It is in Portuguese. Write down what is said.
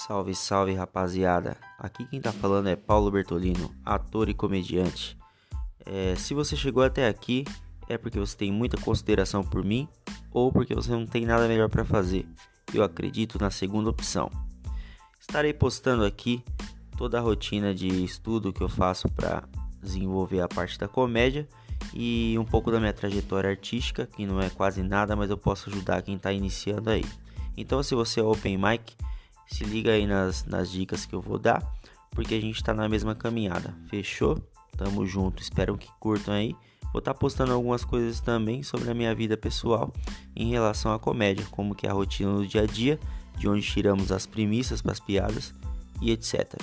Salve, salve rapaziada! Aqui quem tá falando é Paulo Bertolino, ator e comediante. É, se você chegou até aqui, é porque você tem muita consideração por mim ou porque você não tem nada melhor para fazer. Eu acredito na segunda opção. Estarei postando aqui toda a rotina de estudo que eu faço para desenvolver a parte da comédia e um pouco da minha trajetória artística, que não é quase nada, mas eu posso ajudar quem está iniciando aí. Então, se você é open mic, se liga aí nas, nas dicas que eu vou dar, porque a gente está na mesma caminhada. Fechou? Tamo junto. Espero que curtam aí. Vou estar tá postando algumas coisas também sobre a minha vida pessoal em relação à comédia, como que é a rotina do dia a dia, de onde tiramos as premissas para as piadas e etc.